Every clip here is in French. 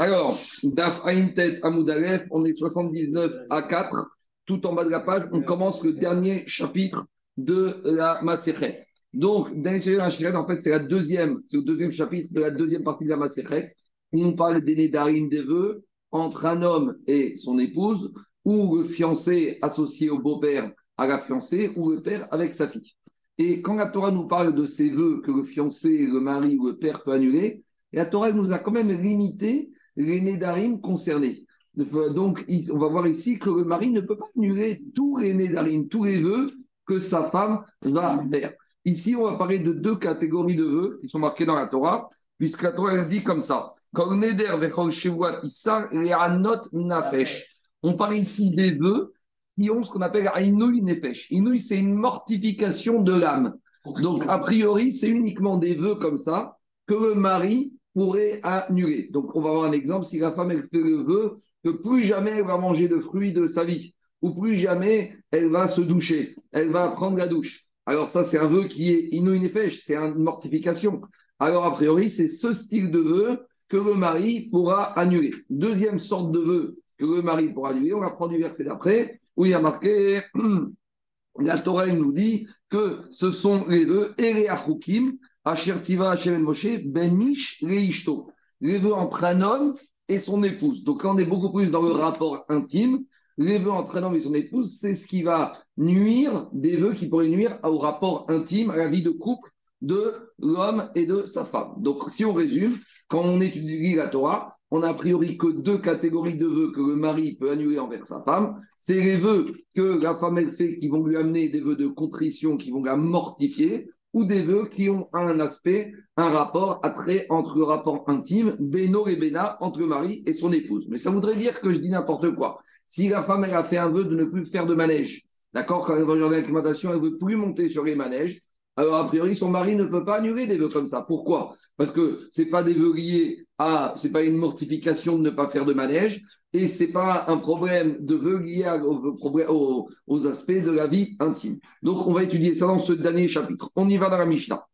Alors, Daf Aintet Amoudalef, on est 79 à 4, tout en bas de la page, on commence le dernier chapitre de la Maserhet. Donc, dernier en fait, c'est la deuxième, c'est le deuxième chapitre de la deuxième partie de la Maserhet, on parle des Nédarim des vœux entre un homme et son épouse, ou le fiancé associé au beau-père à la fiancée, ou le père avec sa fille. Et quand la Torah nous parle de ces vœux que le fiancé, le mari ou le père peut annuler, la Torah nous a quand même limité les Nédarim concernés. Donc, on va voir ici que le mari ne peut pas annuler tous les Nédarim, tous les vœux que sa femme va faire. Ici, on va parler de deux catégories de vœux qui sont marqués dans la Torah, puisque la Torah dit comme ça. On parle ici des vœux qui ont ce qu'on appelle Inouï Nefesh. Inouï, c'est une mortification de l'âme. Donc, a priori, c'est uniquement des vœux comme ça que le mari pourrait annuler. Donc, on va voir un exemple. Si la femme, elle fait le vœu que plus jamais elle va manger de fruits de sa vie, ou plus jamais elle va se doucher, elle va prendre la douche. Alors, ça, c'est un vœu qui est inouïnefesh, c'est une mortification. Alors, a priori, c'est ce style de vœu que le mari pourra annuler. Deuxième sorte de vœu que le mari pourra annuler, on va prendre du verset d'après, où il y a marqué, la Torah nous dit que ce sont les vœux Ereachukim, Moshe, Benish Reishto. Les vœux entre un homme et son épouse. Donc, quand on est beaucoup plus dans le rapport intime, les vœux entre un homme et son épouse, c'est ce qui va nuire, des vœux qui pourraient nuire au rapport intime, à la vie de couple de l'homme et de sa femme. Donc, si on résume, quand on étudie la Torah, on a a priori que deux catégories de vœux que le mari peut annuler envers sa femme. C'est les vœux que la femme elle fait qui vont lui amener des vœux de contrition, qui vont la mortifier, ou des vœux qui ont un aspect, un rapport, attrait entre le rapport intime, Beno et Bena, entre mari et son épouse. Mais ça voudrait dire que je dis n'importe quoi. Si la femme, elle a fait un vœu de ne plus faire de manège, d'accord, quand elle va alimentation, elle ne veut plus monter sur les manèges, alors a priori, son mari ne peut pas annuler des vœux comme ça. Pourquoi? Parce que ce n'est pas des vœux liés c'est pas une mortification de ne pas faire de manège, et c'est pas un problème de vœux liés aux, aux, aspects de la vie intime. Donc on va étudier ça dans ce dernier chapitre. On y va dans la Mishnah.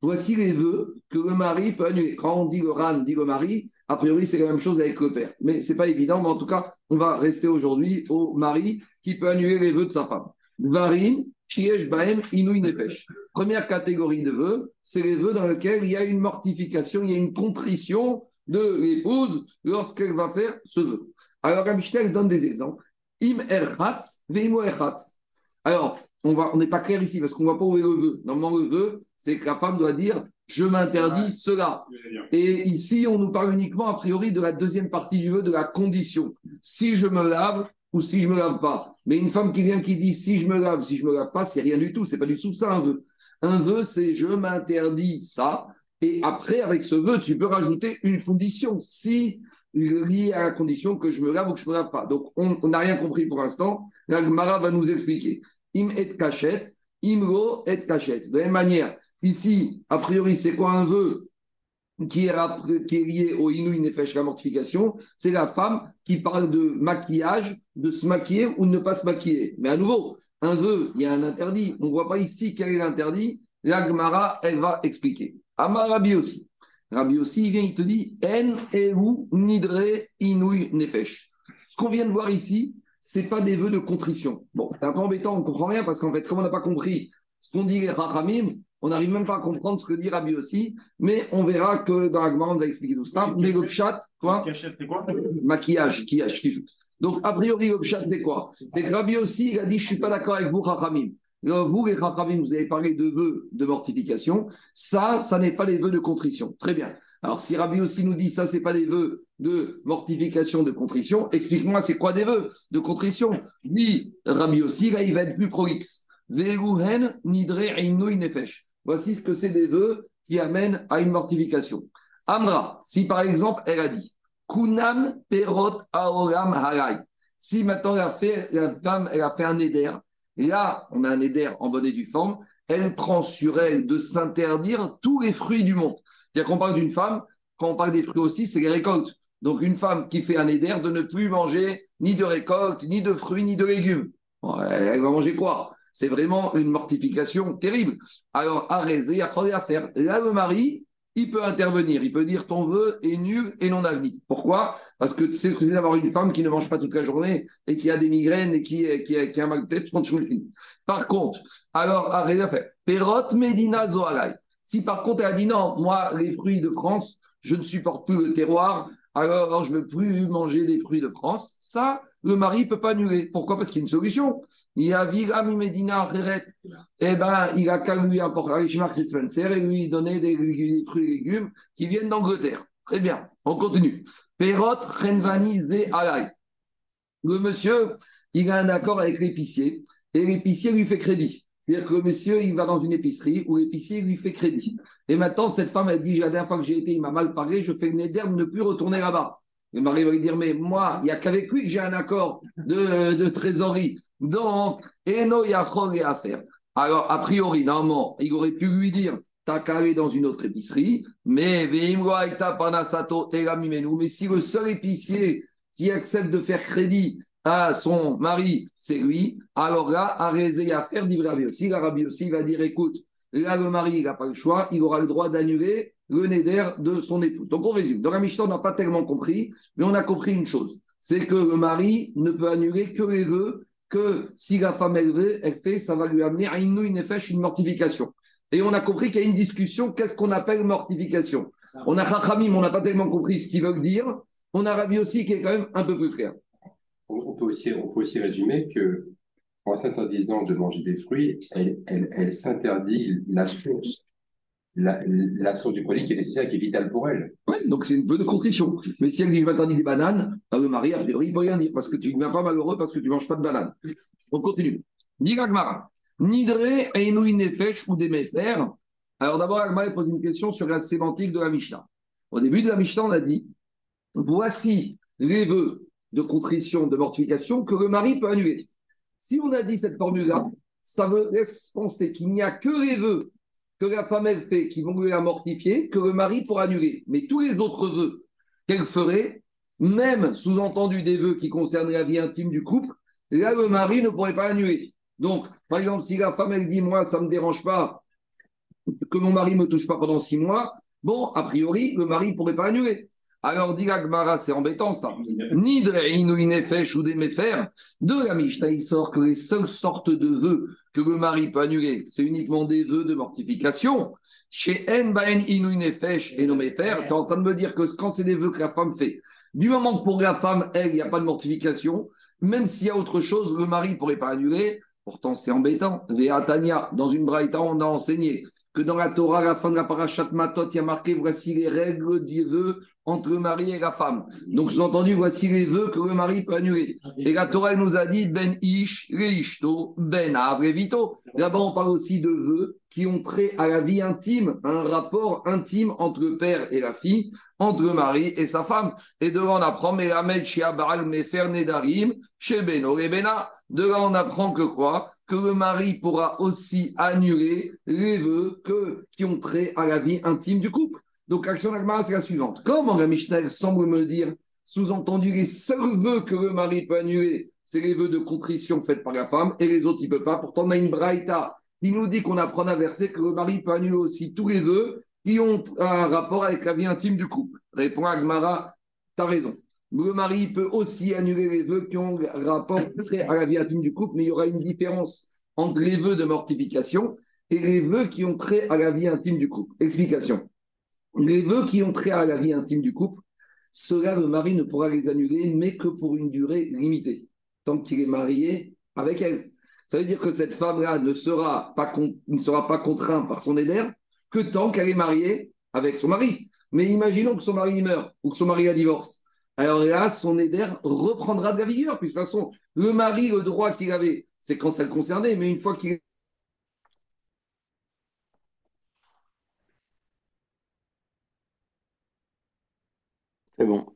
Voici les vœux que le mari peut annuler. Quand on dit le ran, dit le mari, a priori c'est la même chose avec le père. Mais c'est pas évident, mais en tout cas, on va rester aujourd'hui au mari qui peut annuler les vœux de sa femme. Varim, Baem Première catégorie de vœux, c'est les vœux dans lesquels il y a une mortification, il y a une contrition de l'épouse lorsqu'elle va faire ce vœu. Alors, Mishnah donne des exemples. Im erhatz, veimo erhatz. Alors, on n'est pas clair ici parce qu'on ne voit pas où est le vœu. Normalement, le vœu, c'est que la femme doit dire je m'interdis cela. Et ici, on nous parle uniquement a priori de la deuxième partie du vœu, de la condition. Si je me lave, ou si je me lave pas. Mais une femme qui vient qui dit si je me lave, si je me lave pas, c'est rien du tout. C'est pas du tout ça un vœu. Un vœu, c'est je m'interdis ça. Et après, avec ce vœu, tu peux rajouter une condition. Si lié à la condition que je me lave ou que je me lave pas. Donc, on n'a rien compris pour l'instant. La Gemara va nous expliquer. Im et cachette, imro et cachette. De la même manière, ici, a priori, c'est quoi un vœu? Qui est, qui lié au Inouï Nefesh, la mortification, c'est la femme qui parle de maquillage, de se maquiller ou de ne pas se maquiller. Mais à nouveau, un vœu, il y a un interdit. On ne voit pas ici quel est l'interdit. La Gemara, elle va expliquer. Amar Rabbi aussi. Rabbi aussi, il vient, il te dit En ou nidre inouï nefesh. Ce qu'on vient de voir ici, c'est pas des vœux de contrition. Bon, c'est un peu embêtant, on ne comprend rien parce qu'en fait, comme on n'a pas compris ce qu'on dit les Rachamim, on n'arrive même pas à comprendre ce que dit Rabbi aussi, mais on verra que dans la on va expliquer tout ça. Mais le chat, quoi c'est quoi? Maquillage, qui ajoute. Donc, a priori, le chat, c'est quoi? C'est que Rabbi aussi, il a dit Je ne suis pas d'accord avec vous, Rachamim. Vous, les vous avez parlé de vœux de mortification. Ça, ça n'est pas les vœux de contrition. Très bien. Alors, si Rabbi aussi nous dit ça, c'est pas les vœux de mortification, de contrition, explique-moi, c'est quoi des vœux de contrition? Dit Rabbi aussi, là, il va être plus prolixe. nidre nefesh. Voici ce que c'est des vœux qui amènent à une mortification. Amra, si par exemple elle a dit Kunam perot aoram haray. Si maintenant la, femme elle a fait un éder, là on a un éder en bonne et due forme, elle prend sur elle de s'interdire tous les fruits du monde. C'est-à-dire qu'on parle d'une femme, quand on parle des fruits aussi, c'est les récoltes. Donc une femme qui fait un éder de ne plus manger ni de récoltes, ni de fruits, ni de légumes. elle va manger quoi? C'est vraiment une mortification terrible. Alors, à il à faire. Là, le mari, il peut intervenir, il peut dire ton vœu est nul et non avenu. Pourquoi? Parce que sais ce que c'est d'avoir une femme qui ne mange pas toute la journée et qui a des migraines et qui, qui, a, qui a un mal de tête. Par contre, alors, arrête à faire. Perot Medina Zoalai. Si par contre elle a dit non, moi, les fruits de France, je ne supporte plus le terroir, alors je ne veux plus manger des fruits de France, ça, le mari ne peut pas annuler. Pourquoi? Parce qu'il y a une solution. Il a Vigami Medina eh ben, il a qu'à lui apporter Spencer et lui donner des, fruits et légumes qui viennent d'Angleterre. Très bien, on continue. Perot Renvani Alay. Le monsieur, il a un accord avec l'épicier et l'épicier lui fait crédit. C'est-à-dire que le monsieur, il va dans une épicerie où l'épicier lui fait crédit. Et maintenant, cette femme, elle dit La dernière fois que j'ai été, il m'a mal parlé, je fais une de ne plus retourner là-bas. Le mari va lui dire Mais moi, il n'y a qu'avec lui que j'ai un accord de, trésorerie. Donc, Eno Yachol à faire. Alors, a priori, normalement, il aurait pu lui dire T'as qu'à dans une autre épicerie, mais mais si le seul épicier qui accepte de faire crédit à son mari, c'est lui, alors là, Arézé à faire dit Rabbi aussi. La Rabbi aussi va dire écoute, là, le mari, il n'a pas le choix, il aura le droit d'annuler le néder de son épouse. Donc, on résume. Dans la Mishnah, on n'a pas tellement compris, mais on a compris une chose c'est que le mari ne peut annuler que les vœux que si la femme elle veut, elle fait, ça va lui amener à une une une mortification. Et on a compris qu'il y a une discussion, qu'est-ce qu'on appelle mortification? On a Chachamim, on n'a pas tellement compris ce qu'ils veulent dire. On a Rabbi aussi qui est quand même un peu plus clair on peut aussi, on peut aussi résumer que en s'interdisant de manger des fruits, elle, s'interdit la source, la, source du produit qui est nécessaire, qui est vitale pour elle. Oui, donc c'est une peu de contrition. Mais si elle dit je m'interdis des bananes, à le mari, il ne peut rien dire parce que tu ne viens pas malheureux parce que tu ne manges pas de bananes. On continue. Nidre Einouin Nefesh ou des méfers. Alors d'abord, Agmara pose une question sur la sémantique de la Mishnah. Au début de la Mishnah, on a dit voici les vœux de contrition, de mortification que le mari peut annuler. Si on a dit cette formule-là, ça veut penser qu'il n'y a que les vœux que la femme elle fait qui vont lui la mortifier, que le mari pourra annuler. Mais tous les autres vœux qu'elle ferait, même sous-entendu des vœux qui concernent la vie intime du couple, là le mari ne pourrait pas annuler. Donc, par exemple, si la femme elle dit moi ça ne me dérange pas que mon mari me touche pas pendant six mois, bon, a priori, le mari ne pourrait pas annuler. Alors, dit Gmara, c'est embêtant ça. Ni de ou des de la Mishnah, il sort que les seules sortes de vœux que le mari peut annuler, c'est uniquement des vœux de mortification. Chez En Baen Inu Nefesh et nos tu es en train de me dire que quand c'est des vœux que la femme fait, du moment que pour la femme, elle, il n'y a pas de mortification, même s'il y a autre chose, le mari ne pourrait pas annuler. Pourtant, c'est embêtant. Véatania, dans une braïta, on a enseigné que dans la Torah, à la fin de la parashat Matot, il y a marqué voici les règles du vœu entre le mari et la femme. Donc, sous-entendu, voici les vœux que le mari peut annuler. Et la Torah nous a dit Ben Ish, Reishto, Ben Avrevito. Là-bas, on parle aussi de vœux qui ont trait à la vie intime, un rapport intime entre le père et la fille, entre le mari et sa femme. Et de là, on apprend Melamed Baal Mefer Nedarim, chez Beno Bena. De là, on apprend que quoi? Que le mari pourra aussi annuler les vœux qui ont trait à la vie intime du couple. Donc, l'action d'Agmara, c'est la suivante. Comment la Mishnah semble me dire, sous-entendu, les seuls vœux que le mari peut annuler, c'est les vœux de contrition faits par la femme, et les autres, il ne peut pas. Pourtant, on a une braïta qui nous dit qu'on apprend à verser que le mari peut annuler aussi tous les vœux qui ont un rapport avec la vie intime du couple. Répond Agmara, tu as raison. Le mari peut aussi annuler les vœux qui ont rapport à la vie intime du couple, mais il y aura une différence entre les vœux de mortification et les vœux qui ont trait à la vie intime du couple. Explication. Les vœux qui ont trait à la vie intime du couple, cela, le mari ne pourra les annuler, mais que pour une durée limitée, tant qu'il est marié avec elle. Ça veut dire que cette femme-là ne sera pas, contrainte par son éder que tant qu'elle est mariée avec son mari. Mais imaginons que son mari meurt ou que son mari a divorce. Alors là, son éder reprendra de la vigueur. Puis de toute façon, le mari, le droit qu'il avait, c'est quand ça le concernait. Mais une fois qu'il C'est bon.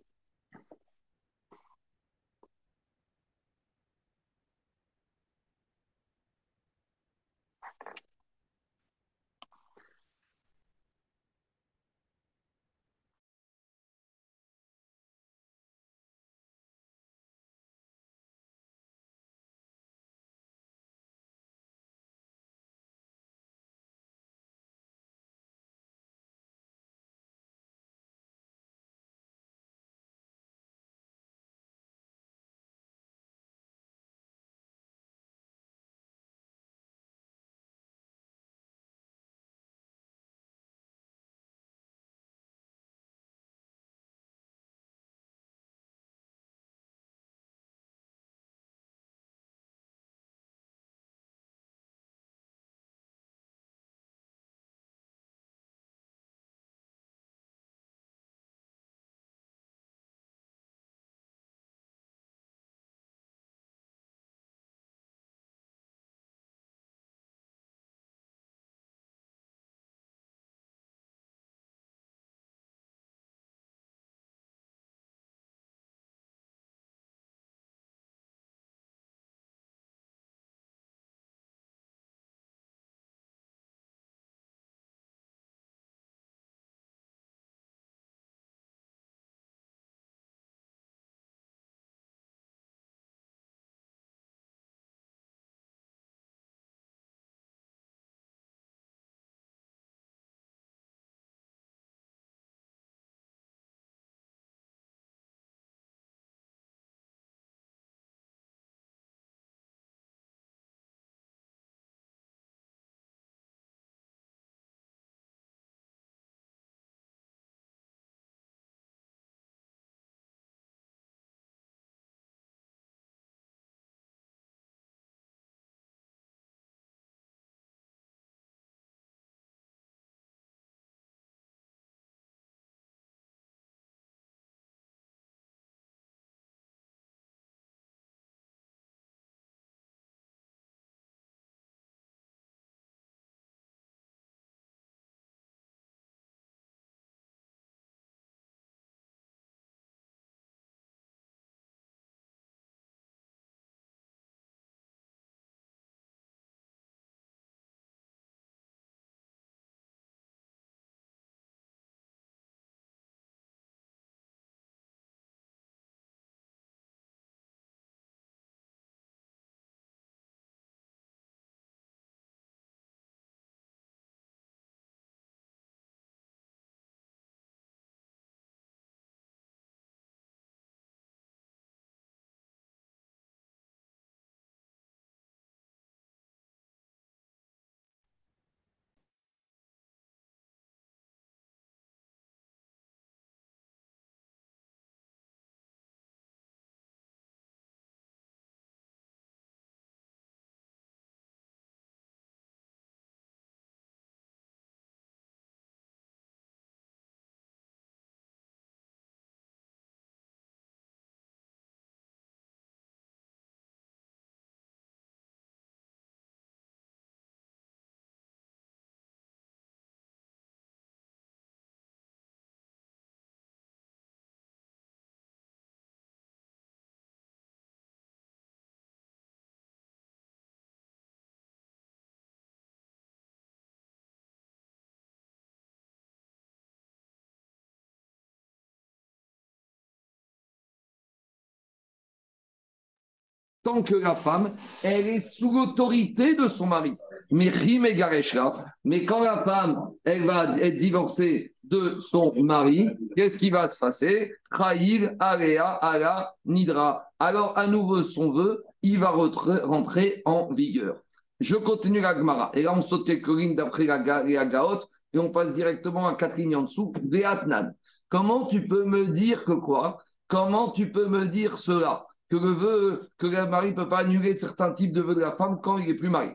Tant que la femme, elle est sous l'autorité de son mari. Mais quand la femme, elle va être divorcée de son mari, qu'est-ce qui va se passer? Kraïl, Alea, Ala, Nidra. Alors, à nouveau, son vœu, il va rentrer en vigueur. Je continue la Gemara. Et là, on saute quelques lignes d'après la, la Gaot et on passe directement à quatre lignes en dessous. Veatnan. Comment tu peux me dire que quoi? Comment tu peux me dire cela? Que le vœu, que le mari ne peut pas annuler certains types de vœux de la femme quand il n'est plus marié.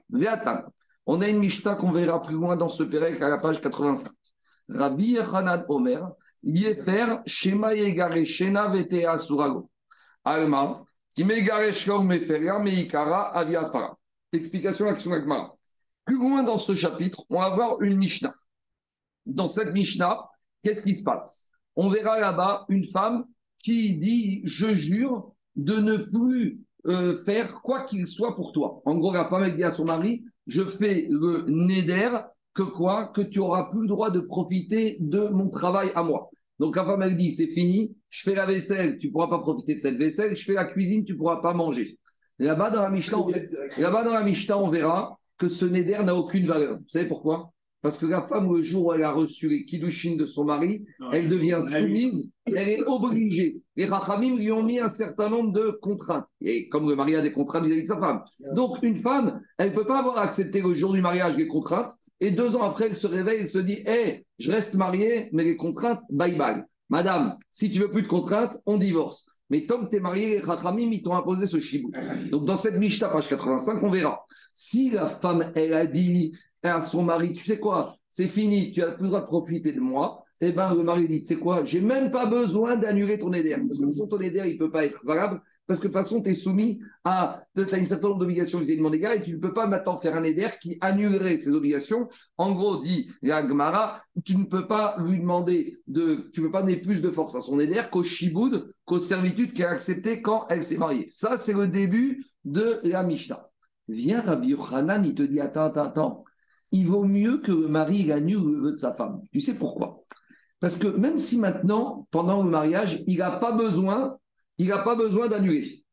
On a une Mishnah qu'on verra plus loin dans ce Pérec à la page 85. Rabbi Yochanan Omer, Yefer, Shema Yegare, Shena Vetea Surago. Alma, Shlom Meferia, Meikara, Aviafara. Explication l'action Agmara. Plus loin dans ce chapitre, on va voir une Mishnah. Dans cette Mishnah, qu'est-ce qui se passe? On verra là-bas une femme qui dit Je jure de ne plus euh, faire quoi qu'il soit pour toi. En gros, la femme, elle dit à son mari je fais le neder que quoi? Que tu auras plus le droit de profiter de mon travail à moi. Donc la femme, elle dit, c'est fini, je fais la vaisselle, tu ne pourras pas profiter de cette vaisselle, je fais la cuisine, tu ne pourras pas manger. Là-bas dans, la Mishnah, on... Là dans la Mishnah, on verra que ce neder n'a aucune valeur. Vous savez pourquoi? Parce que la femme, le jour où elle a reçu les kiddushin de son mari, elle devient soumise, elle est obligée. Les rachamim lui ont mis un certain nombre de contraintes. Et comme le mari a des contraintes vis-à-vis de sa femme. Donc, une femme, elle ne peut pas avoir accepté le jour du mariage les contraintes, et deux ans après, elle se réveille, elle se dit Hé, je reste mariée, mais les contraintes, bye bye. Madame, si tu veux plus de contraintes, on divorce. Mais tant que tu es marié, les rachamim, ils t'ont imposé ce chibou. Donc, dans cette Mishnah, page 85, on verra. Si la femme, elle a dit à son mari, tu sais quoi, c'est fini, tu as plus le droit de profiter de moi. Eh bien, le mari dit, sais quoi, j'ai même pas besoin d'annuler ton éder. Parce que ton éder, il ne peut pas être valable. Parce que de toute façon, tu es soumis à as une certaine nombre d'obligations vis-à-vis de mon égard et tu ne peux pas maintenant faire un éder qui annulerait ces obligations. En gros, dit Yagmara, tu ne peux pas lui demander de. Tu ne peux pas donner plus de force à son éder qu'au shiboud, qu'aux servitudes qu'elle a acceptées quand elle s'est mariée. Ça, c'est le début de la Mishnah. Viens Rabbi Yochanan, il te dit Attends, attends, attends il vaut mieux que le mari annule le vœu de sa femme. Tu sais pourquoi? Parce que même si maintenant, pendant le mariage, il n'a pas besoin, il n'a pas besoin d'annuler.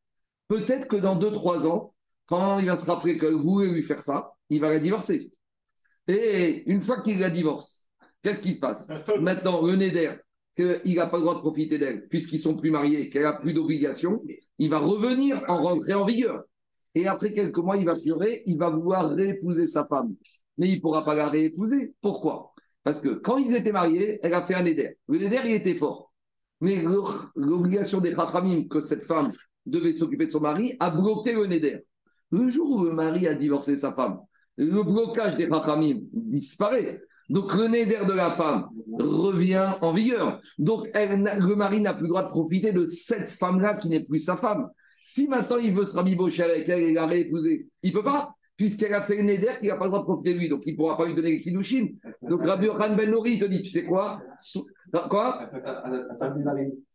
Peut-être que dans 2-3 ans, quand il va se rappeler qu'elle voulait lui faire ça, il va la divorcer. Et une fois qu'il la divorce, qu'est-ce qui se passe? Maintenant, le Néder, qu'il n'a pas le droit de profiter d'elle, puisqu'ils sont plus mariés, qu'elle n'a plus d'obligation, il va revenir en rentrer en vigueur. Et après quelques mois, il va pleurer, il va vouloir réépouser sa femme mais il ne pourra pas la réépouser. Pourquoi? Parce que quand ils étaient mariés, elle a fait un éder. Le éder, il était fort. Mais l'obligation des Chachamim que cette femme devait s'occuper de son mari a bloqué le Néder. Le jour où le mari a divorcé sa femme, le blocage des Chachamim disparaît. Donc le Néder de la femme revient en vigueur. Donc le mari n'a plus le droit de profiter de cette femme-là qui n'est plus sa femme. Si maintenant il veut se rabibocher avec elle et la réépouser, il ne peut pas puisqu'elle a fait le neder qu'il n'a pas le droit de lui, donc il ne pourra pas lui donner les kiddushin. Donc Rabbi Yochanan Ben Nori te dit, tu sais quoi? Quoi?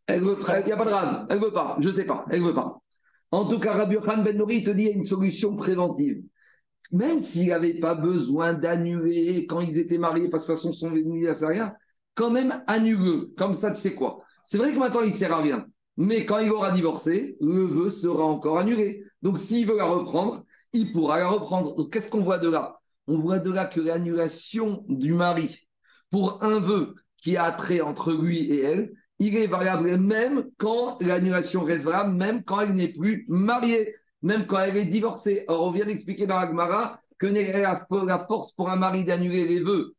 Elle veut, il n'y a pas de rave, elle ne veut pas, je ne sais pas, elle ne veut pas. En tout cas, Rabbi Yochanan Ben Nori te dit, il y a une solution préventive. Même s'il n'avait pas besoin d'annuler quand ils étaient mariés, parce que de toute façon, son rien, quand même annule Comme ça, tu sais quoi? C'est vrai que maintenant, il ne sert à rien. Mais quand il aura divorcé, le vœu sera encore annulé. Donc, s'il veut la reprendre, il pourra la reprendre. Donc, qu'est-ce qu'on voit de là? On voit de là que l'annulation du mari pour un vœu qui a trait entre lui et elle, il est valable même quand l'annulation reste valable, même quand elle n'est plus mariée, même quand elle est divorcée. Or, on vient d'expliquer dans l'Agmara que la force pour un mari d'annuler les vœux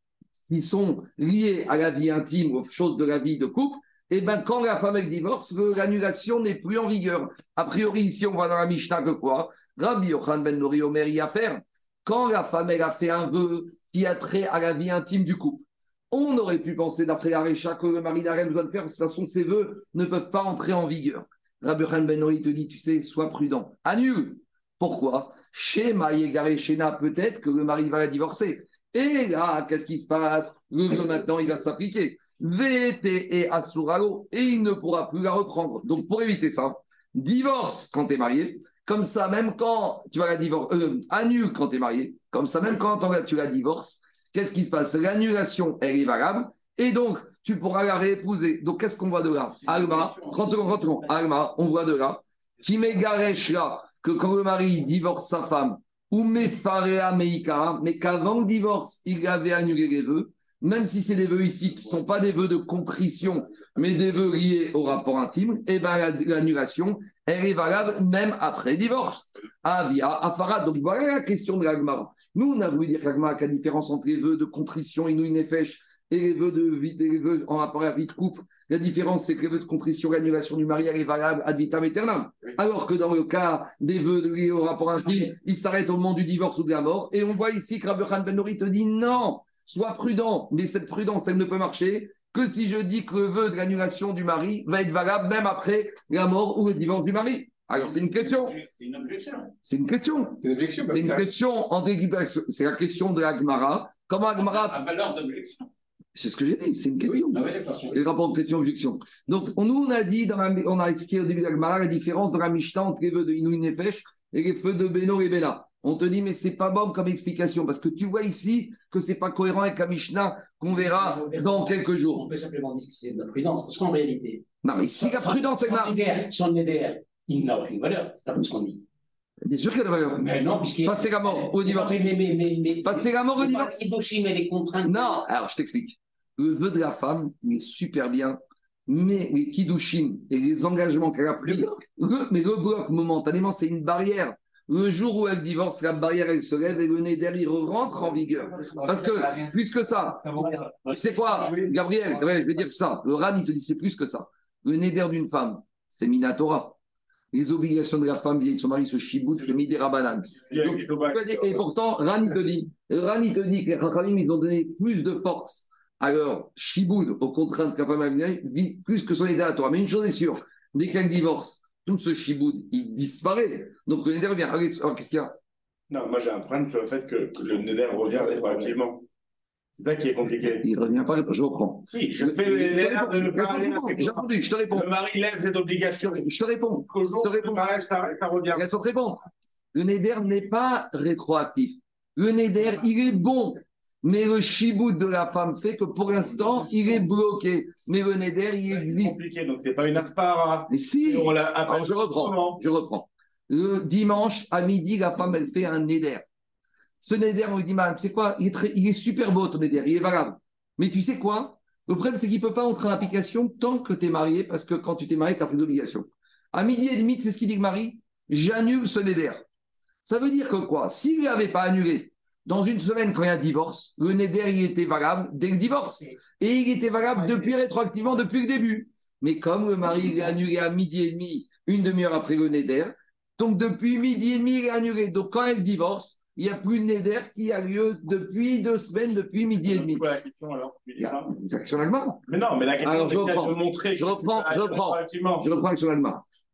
qui sont liés à la vie intime, aux choses de la vie de couple, et eh bien quand la femme est divorce, l'annulation n'est plus en vigueur. A priori, ici, on voit dans la Mishnah que quoi? Rabbi Yochan ben Nori Omer y a faire. Quand la femme, elle a fait un vœu qui a trait à la vie intime du couple, on aurait pu penser, d'après Arecha, que le mari n'a rien besoin de faire, de toute façon, ces vœux ne peuvent pas entrer en vigueur. Rabbi Yochan ben Nori te dit, tu sais, sois prudent. Annule. Pourquoi? Chez Maïegare Shena, peut-être que le mari va la divorcer. Et là, qu'est-ce qui se passe? Le vœu maintenant, il va s'appliquer. VT et Asuralo, et il ne pourra plus la reprendre. Donc, pour éviter ça, divorce quand tu es marié, comme ça, même quand tu vas la divorcer, euh, annule quand tu es marié, comme ça, même quand tu la divorces, qu'est-ce qui se passe? L'annulation, elle est valable, et donc, tu pourras la réépouser. Donc, qu'est-ce qu'on voit de là? Alma, 30 secondes, 30 secondes. Alma, on voit de là Timegaresh là, que quand le mari divorce sa femme, ou Mefarea Meika, mais qu'avant le divorce, il avait annulé les vœux, même si c'est des vœux ici qui ne sont pas des vœux de contrition, mais des vœux liés au rapport intime, et eh ben l'annulation, elle est valable même après divorce. Avia, Afara. Donc voilà la question de l'Agmara. Nous, on a voulu dire qu'Agmara, a différence entre les vœux de contrition, Inouï Nefesh, et les vœux, de, les vœux en rapport à la vie de couple. La différence, c'est que les vœux de contrition, l'annulation du mariage est valable ad vitam aeternam. Alors que dans le cas des vœux liés au rapport intime, ils s'arrêtent au moment du divorce ou de la mort. Et on voit ici que Rabbi Ben Nori te dit non, sois prudent. Mais cette prudence, elle ne peut marcher que si je dis que le vœu de l'annulation du mari va être valable même après la mort ou le divorce du mari. Alors, c'est une question. C'est une objection. C'est une question. C'est une question entre C'est la question de l'Agmara. Comment Agmara. À valeur d'objection. C'est ce que j'ai dit, c'est une question. Oui, ah le rapport de question-objection. Donc, nous, on a dit, dans on a expliqué au début de la la différence dans la Mishnah entre les vœux de Inouï Nefesh et les feux de Beno et Bela. On te dit, mais c'est pas bon comme explication, parce que tu vois ici que c'est pas cohérent avec la Mishnah qu'on verra dans quelques jours. On peut simplement dire que c'est de la prudence, parce qu'en réalité. Non, mais si la prudence est là. Son NDR, il n'a aucune valeur, c'est un ce qu'on dit. Bien sûr qu'il a de valeur. Mais non, puisqu'il. Passer la mort au divorce. Mais, mais, mais, mais, Passer la mort au divorce. mais les contraintes. Non, alors je t'explique. Le vœu de la femme, il est super bien, mais les kiddushin et les engagements qu'elle a pris, mais le bloc momentanément, c'est une barrière. Le jour où elle divorce, la barrière, elle se lève et le nez derrière rentre en vigueur. Parce que, plus que ça, c'est quoi, Gabriel? Je vais dire ça. Le RAN, il te dit c'est plus que ça. Le nez d'une femme, c'est Minatora les obligations de la femme vieille de son mari, ce chibout, c'est Midera Banane. Et pourtant, Rani te dit, Rani te dit que les ils ont donné plus de force alors, Shiboud, aux contraintes que la femme a vit plus que son état à toi. Mais une chose est sûre, dès qu'un divorce, tout ce Shiboud, il disparaît. Donc le Neder revient. Alors, qu'est-ce qu'il y a? Non, moi j'ai un problème sur le fait que, le Neder revient rétroactivement. C'est ça qui est compliqué. Il ne revient pas, je reprends. Si, je fais l'erreur de ne pas J'ai répondu, je te réponds. Le mari lève cette obligation. Je te réponds. Je te réponds. Ça, ça revient. Laisse te répondre. Le Neder n'est pas rétroactif. Le Neder, il est bon. Mais le chibout de la femme fait que pour l'instant, il est bloqué. Mais le neder, il existe. C'est compliqué, donc c'est pas une affaire. Mais si. Alors, je reprends. Je reprends. Le dimanche à midi, la femme, elle fait un neder. Ce neder, on lui dit, madame, c'est quoi? Il est, il est super beau ton neder, il est valable. Mais tu sais quoi? Le problème, c'est qu'il ne peut pas entrer en application tant que tu es marié, parce que quand tu t'es marié, tu as pris d'obligation. À midi et demi, c'est ce qu'il dit que Marie, j'annule ce neder. Ça veut dire que quoi? S'il n'avait pas annulé, dans une semaine, quand il y a un divorce, le Neder, il était valable dès le divorce. Et il était valable depuis rétroactivement, depuis le début. Mais comme le mari est annulé à midi et demi, une demi-heure après le Neder, donc depuis midi et demi, il est annulé. Donc quand elle divorce, il n'y a plus de Neder qui a lieu depuis deux semaines, depuis midi et demi. C'est la question alors C'est l'action Mais non, mais la question alors, je reprends, de montrer. Je reprends, je reprends. Je reprends l'action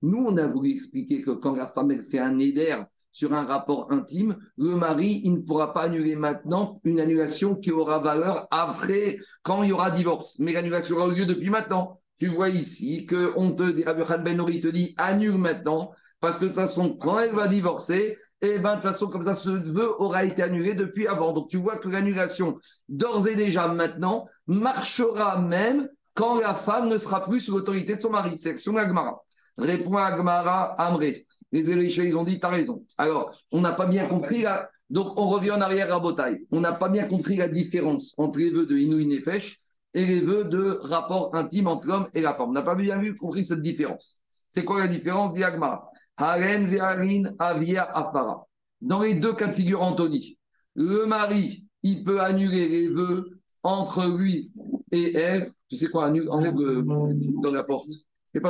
Nous, on a voulu expliquer que quand la femme elle fait un Neder, sur un rapport intime, le mari, il ne pourra pas annuler maintenant une annulation qui aura valeur après, quand il y aura divorce. Mais l'annulation aura lieu depuis maintenant. Tu vois ici qu'on te dit, Rabbi Ben te dit annule maintenant, parce que de toute façon, quand elle va divorcer, et eh ben, de toute façon, comme ça, ce vœu aura été annulé depuis avant. Donc, tu vois que l'annulation, d'ores et déjà maintenant, marchera même quand la femme ne sera plus sous l'autorité de son mari. Section Agmara. Répond Agmara Amré. Les Élisha, ils ont dit, tu as raison. Alors, on n'a pas bien compris, la... donc on revient en arrière à Botaï. On n'a pas bien compris la différence entre les vœux de Inouï Nefesh et les vœux de rapport intime entre l'homme et la femme. On n'a pas bien vu, compris cette différence. C'est quoi la différence Haren ve'arin avia afara. Dans les deux cas de figure, Anthony, le mari, il peut annuler les vœux entre lui et elle. Tu sais quoi, enlève le, dans la porte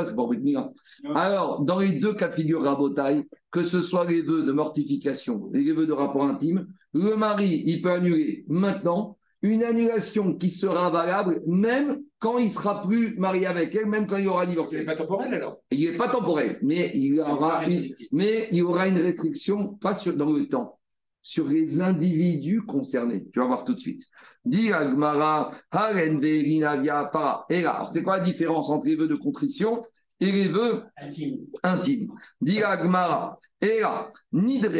c'est pas hein. Alors, dans les deux cas de figure rabotaille, que ce soit les vœux de mortification et les vœux de rapport intime, le mari, il peut annuler maintenant une annulation qui sera valable même quand il sera plus marié avec elle, même quand il aura divorcé. Il n'est pas temporel alors? Il n'est pas temporel, mais il aura une, mais il aura une restriction, pas sur, dans le temps sur les individus concernés. Tu vas voir tout de suite. Dit Agmara, Et là, c'est quoi la différence entre les vœux de contrition et les vœux intimes Dit Agmara, et là, Nidre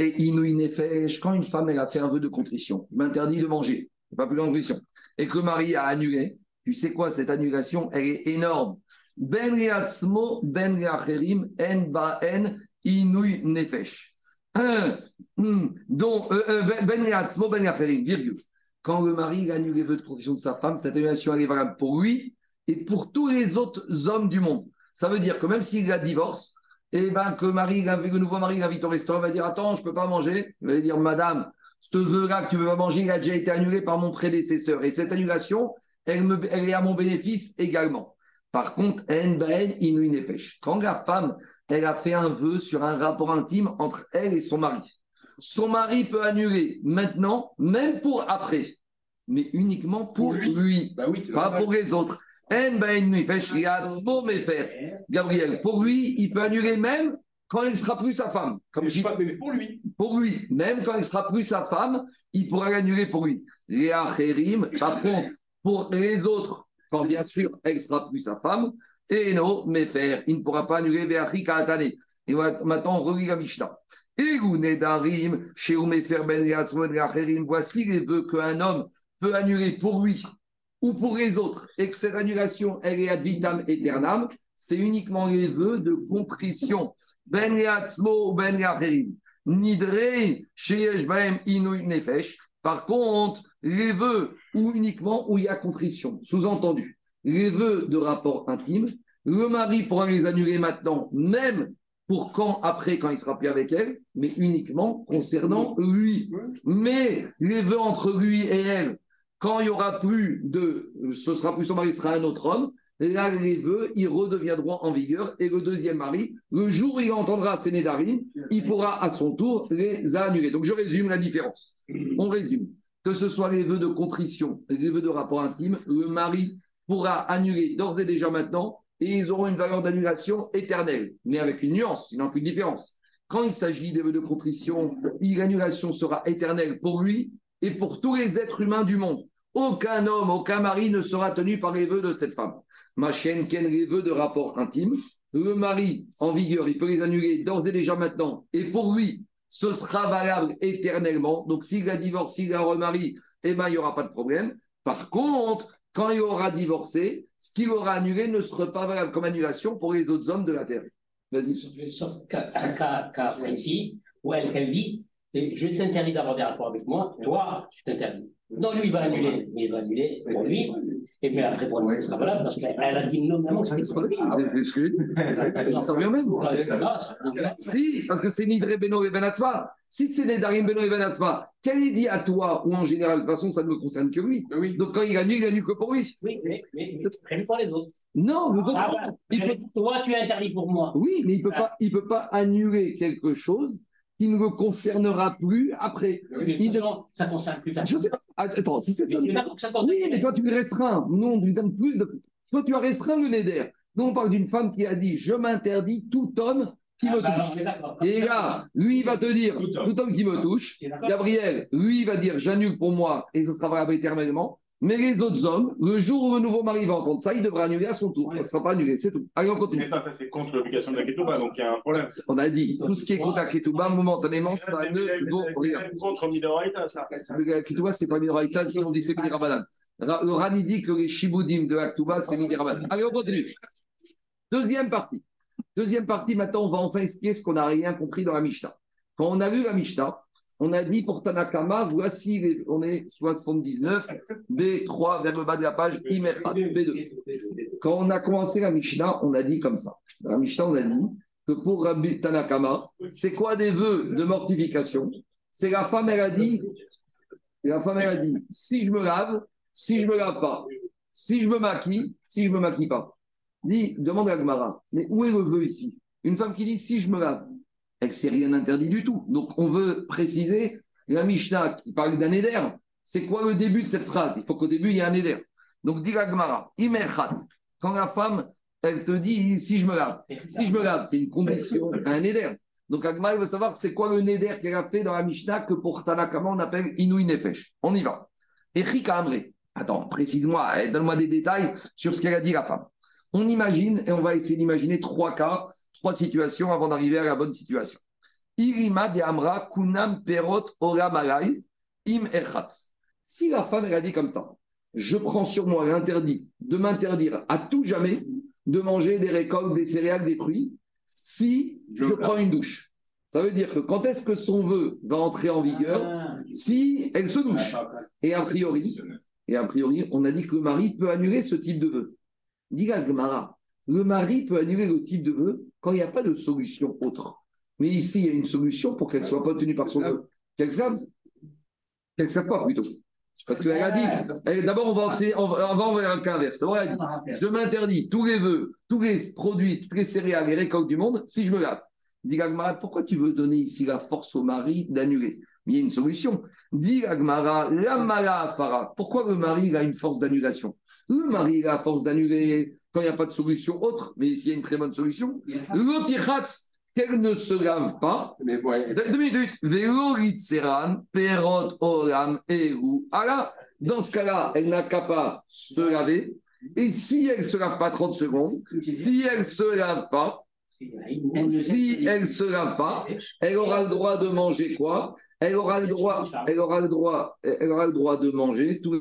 quand une femme elle a fait un vœu de contrition, m'interdit de manger, pas plus de contrition, et que le mari a annulé, tu sais quoi, cette annulation, elle est énorme. Ben ben En inouï nefesh. Un, dont, euh, euh, ben ben ben virgule. Quand le mari il annule les vœux de condition de sa femme, cette annulation est valable pour lui et pour tous les autres hommes du monde. Ça veut dire que même s'il la divorce, et ben que Marie, le nouveau mari l'invite au restaurant, va dire Attends, je ne peux pas manger. Il va dire Madame, ce vœu-là que tu ne veux pas manger, il a déjà été annulé par mon prédécesseur. Et cette annulation, elle est à mon bénéfice également. Par contre, quand la femme, elle a fait un vœu sur un rapport intime entre elle et son mari, son mari peut annuler maintenant, même pour après, mais uniquement pour, lui, Bah oui, pas normal. pour les autres. Gabriel, pour lui, il peut annuler même quand elle ne sera plus sa femme. Comme Mais je dis, pas- mais pour lui. pour lui, même quand elle ne sera plus sa femme, il pourra l'annuler pour lui. Par contre, pour les autres, quand bien sûr elle sera plus sa femme, et non, mais faire, il ne pourra pas annuler Veachi Kaatane. Et maintenant, on relit la Mishnah. Mefer Ben Acherim, voici les vœux qu'un homme peut annuler pour lui ou pour les autres, et que cette annulation, elle est ad vitam aeternam, c'est uniquement les vœux de contrition. Ben Yatzmo, Ben Yacherim. Nidre, Sheyesh Baem Inouï Nefesh. Par contre, les vœux où uniquement où il y a contrition, sous-entendu, les vœux de rapport intime, le mari pourra les annuler maintenant, même pour quand après, quand il sera plus avec elle, mais uniquement concernant lui. Mais les vœux entre lui et elle, quand il y aura plus de, ce sera plus son mari, ce sera un autre homme, là les vœux, ils redeviendront en vigueur et le deuxième mari, le jour où il entendra ces nédarim, il pourra à son tour les annuler. Donc je résume la différence. On résume. Que ce soit les vœux de contrition, les vœux de rapport intime, le mari pourra annuler d'ores et déjà maintenant et ils auront une valeur d'annulation éternelle, mais avec une nuance, il n'y a plus de différence. Quand il s'agit des vœux de contrition, l'annulation sera éternelle pour lui et pour tous les êtres humains du monde. Aucun homme, aucun mari ne sera tenu par les vœux de cette femme. Ma ken les vœux de rapport intime. Le mari en vigueur, il peut les annuler d'ores et déjà maintenant. Et pour lui, ce sera valable éternellement. Donc s'il a divorcé, s'il a remarie, eh ben, il n'y aura pas de problème. Par contre, quand il aura divorcé, ce qu'il aura annulé ne sera pas valable comme annulation pour les autres hommes de la terre. Vas-y. Sauf, qu'un un cas, cas précis où elle, qu'elle dit Je t'interdis d'avoir des rapports avec moi, toi, je t'interdis. Non, lui, il va annuler, mais il va annuler pour lui, et puis après, pour lui, ce sera valable, parce qu'elle a dit non, vraiment, c'était pour lui. C'est ce que je dis. Ça revient même. Si, parce que c'est Nidre Beno et Benatzma. Si c'est Nedarim Beno et Benatzma, qu'elle est dit à toi ou en général, de toute façon, ça ne me concerne que lui. Oui. Donc quand il annule, il annule que pour lui. Oui, mais, mais, mais prenne pas les autres. Non, le Ah, voilà. il peut- Toi, tu es interdit pour moi. oui, mais il ne peut, pas- il peut pas annuler quelque chose qui ne le concernera plus après. De Il façon, ça concerne plus ta Je sais pas. Attends, si c'est ça. Oui, mais toi, tu lui restreins. Nous, on lui donne plus de. Toi, tu as restreint le Neder. Nous, on parle d'une femme qui a dit Je m'interdis tout homme qui Ah, me bah, touche. Et là, lui, il va te dire Tout homme. Tout homme qui me touche. Es d'accord Gabriel, lui, il va dire J'annule pour moi et ce sera valable éternellement. Mais les autres hommes, le jour où le nouveau mari va entendre ça, il devra annuler à son tour. Ça ne sera pas annulé, c'est tout. Allez, on continue. Ça, c'est contre l'obligation de la Ketouba, donc il y a un problème. On a dit tout ce qui est contre la Ketouba, momentanément, ça ne vaut rien. contre Midoraita, ça. La Ketouba, c'est pas Midoraïta, si on dit c'est Midirabanan. Le Rani dit que les Shiboudim de la Ketouba, c'est Midirabanan. Allez, on continue. Deuxième partie. Deuxième partie, maintenant, on va enfin expliquer ce qu'on n'a rien compris dans la Mishnah. Quand on a lu la Mishnah, on a dit pour Tanakama, voici, on est 79, B3, vers le bas de la page, Imerhat, B2. Quand on a commencé la Mishnah, on a dit comme ça. La Mishnah, on a dit que pour Rabbi Tanakama, c'est quoi des vœux de mortification? C'est la femme, elle a dit, la femme, elle a dit, si je me lave, si je me lave pas, si je me maquille, si je me maquille pas. Dit, demande à Gmara, mais où est le vœu ici? Une femme qui dit, si je me lave, elle s'est rien interdit du tout. Donc, on veut préciser, la Mishnah qui parle d'un éder, c'est quoi le début de cette phrase? Il faut qu'au début, il y ait un éder. Donc, dit Gemara, Imerchat, quand la femme, elle te dit, si je me lave, si je me lave, c'est une condition, un éder. Donc, Agma, veut savoir c'est quoi le neder qu'elle a fait dans la Mishnah que pour Tanakama, on appelle Inouï Nefesh. On y va. Et Chika Amré. Attends, précise-moi, eh, donne-moi des détails sur ce qu'elle a dit la femme. On imagine, et on va essayer d'imaginer trois cas, trois situations avant d'arriver à la bonne situation. Irima de Amra, Kunam Perot Olam Alay, Im. Si la femme, elle a dit comme ça, je prends sur moi l'interdit de m'interdire à tout jamais de manger des récoltes, des céréales, des fruits, si je prends une douche. Ça veut dire que quand est-ce que son vœu va entrer en vigueur Si elle se douche? Et a priori, et a priori, on a dit que le mari peut annuler ce type de vœu. Dit Gemara, le mari peut annuler le type de vœu quand il n'y a pas de solution autre. Mais ici, il y a une solution pour qu'elle ne soit pas tenue par son vœu. Qu'elle savent Qu'elle pas plutôt. Parce qu'elle a dit, d'abord on va, on va, on va envoyer un cas inverse. D'abord, elle a dit, je m'interdis tous les vœux, tous les produits, toutes les céréales, les récoltes du monde si je me lave. Dit Gagmara, pourquoi tu veux donner ici la force au mari d'annuler? Il y a une solution. Dit Gagmara, la mala. Pourquoi le mari a une force d'annulation? Le mari il a force d'annuler quand il n'y a pas de solution autre, mais ici il y a une très bonne solution. L'otirats, qu'elle ne se lave pas, Mais ouais, deux minutes. Veloritzeran, perot, oram, eru. Alors, dans ce cas-là, elle n'a qu'à pas se laver. Et si elle ne se lave pas 30 secondes, si elle ne se lave pas, si elle ne se lave pas, elle aura le droit de manger quoi? Elle aura le droit, elle aura le droit, elle aura le droit de manger tout.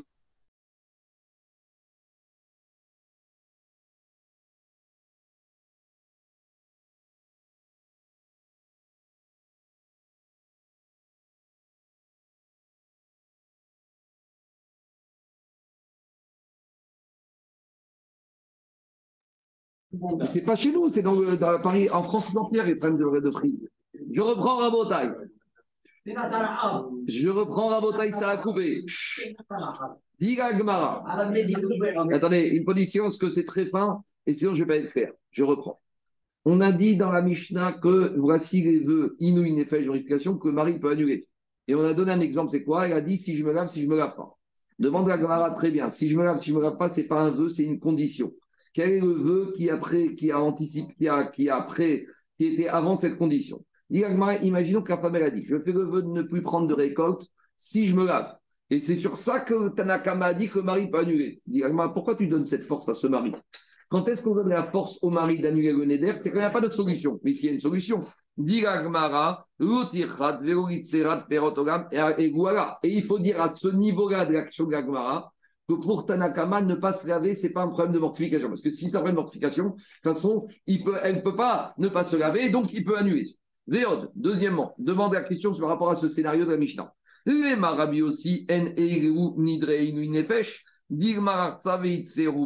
C'est pas chez nous, c'est dans, le- dans Paris, en France entière, les problèmes de, de prix. Je reprends Rabotaille. Je reprends Rabotaille, ça a coupé. Dis la Gemara. Attendez, une position, que c'est très fin, et sinon je vais pas être clair. Je reprends. On a dit dans la Mishnah que voici les vœux inouï nefesh jurification que Marie peut annuler. Et on a donné un exemple, c'est quoi? Elle a dit si je me lave, si je me lave pas. Demande à la Gemara, très bien. Si je me lave, si je me lave pas, c'est pas un vœu, c'est une condition. Quel est le vœu qui a, pré- qui a anticipé, qui a, qui était avant cette condition? Imaginons que la femme a dit je fais le vœu de ne plus prendre de récolte si je me lave. Et c'est sur ça que Tanakama a dit que le mari peut annuler. Dit pourquoi tu donnes cette force à ce mari? Quand est-ce qu'on donne la force au mari d'annuler le neder? C'est quand il n'y a pas de solution. Mais s'il y a une solution, dit et voilà. Et il faut dire à ce niveau-là de l'action de que pour Tanakama, ne pas se laver, ce n'est pas un problème de mortification. Parce que si c'est un problème de mortification, de toute façon, il elle ne peut pas ne pas se laver, donc il peut annuler. Véod, deuxièmement, demande la question par rapport à ce scénario de la Mishnah. Les marabi aussi,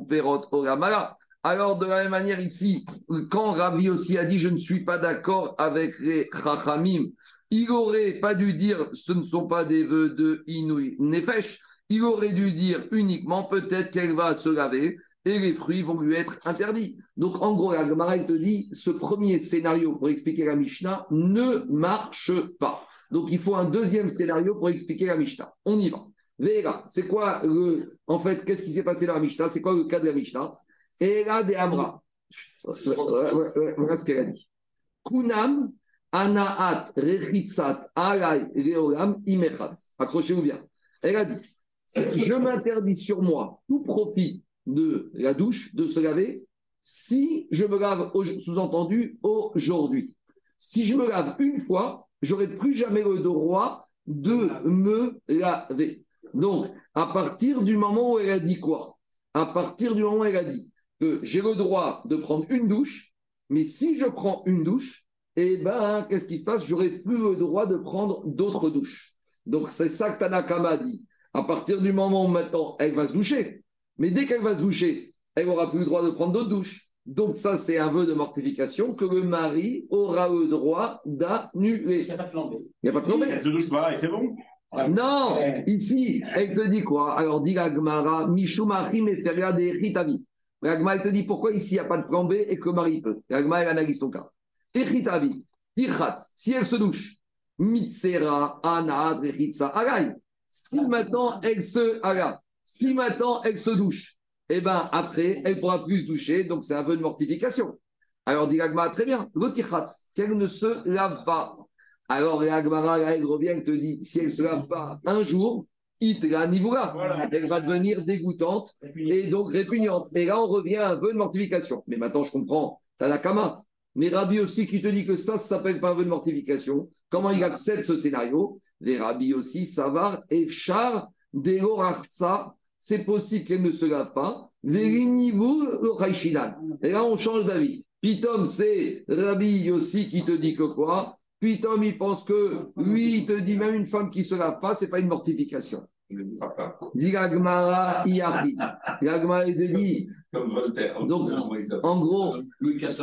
perot oramala. Alors, de la même manière, ici, quand Rabbi aussi a dit Je ne suis pas d'accord avec les Chachamim, il aurait pas dû dire Ce ne sont pas des vœux de Inouï Nefesh. Il aurait dû dire uniquement Peut-être qu'elle va se laver et les fruits vont lui être interdits. Donc, en gros, la Gemara te dit Ce premier scénario pour expliquer la Mishnah ne marche pas. Donc, il faut un deuxième scénario pour expliquer la Mishnah. On y va. Véra, c'est quoi le. En fait, qu'est-ce qui s'est passé dans la Mishnah? C'est quoi le cas de la Mishnah? Et là, des Amra. Voilà ce qu'elle a dit. Kunam, Anaat, Rechitsat, Alay, Reolam, Imechatz. Accrochez-vous bien. Elle a dit Je m'interdis sur moi tout profit de la douche, de se laver, si je me lave, sous-entendu, aujourd'hui. Si je me lave une fois, j'aurai plus jamais le droit de me laver. Donc, à partir du moment où elle a dit quoi? À partir du moment où elle a dit que j'ai le droit de prendre une douche, mais si je prends une douche, eh ben, qu'est-ce qui se passe? J'aurai plus le droit de prendre d'autres douches. Donc, c'est ça que Tanakama dit. À partir du moment où maintenant elle va se doucher, mais dès qu'elle va se doucher, elle n'aura plus le droit de prendre d'autres douches. Donc, ça, c'est un vœu de mortification que le mari aura le droit d'annuler. Il n'y a pas de plan B. Il n'y a pas de Si, problème. elle se douche pas et c'est bon. Non, Ouais. ici, elle te dit quoi? Alors, dit la Gemara, Mishumachim et Feria de Ritavi. La Gemara, elle te dit pourquoi ici, il n'y a pas de plan B et que le mari peut. La Gemara, elle analyse ton cas. Echitavi, Tirchatz, si elle se douche, Mitsera, Anad, Rechitza, Alay. Si maintenant, elle se, Ala, si maintenant, elle se douche, eh bien, après, elle pourra plus se doucher, donc c'est un peu de mortification. Alors, dit la Gemara, très bien, Lotirchatz, qu'elle ne se lave pas. Alors, la Gemara, là, elle revient, elle te dit, si elle ne se lave pas un jour, Itra Nivoula, Voilà. elle va devenir dégoûtante et donc répugnante. Et là, on revient à un vœu de mortification. Mais maintenant, je comprends, Tanakama. Mais Rabbi aussi qui te dit que ça, ça s'appelle pas un vœu de mortification. Comment il accepte ce scénario? Les Rabbi aussi, Savar, Efchar, Deorartsa, c'est possible qu'elle ne se lave pas. Vérinivu. Et là, on change d'avis. Pitom, c'est Rabbi Yossi qui te dit que quoi? Pitom, il pense que lui, il te dit même une femme qui ne se lave pas, c'est pas une mortification. Dit Gagmara. Gagmara, il te dit. Comme Voltaire. Donc, en gros. Louis XIV.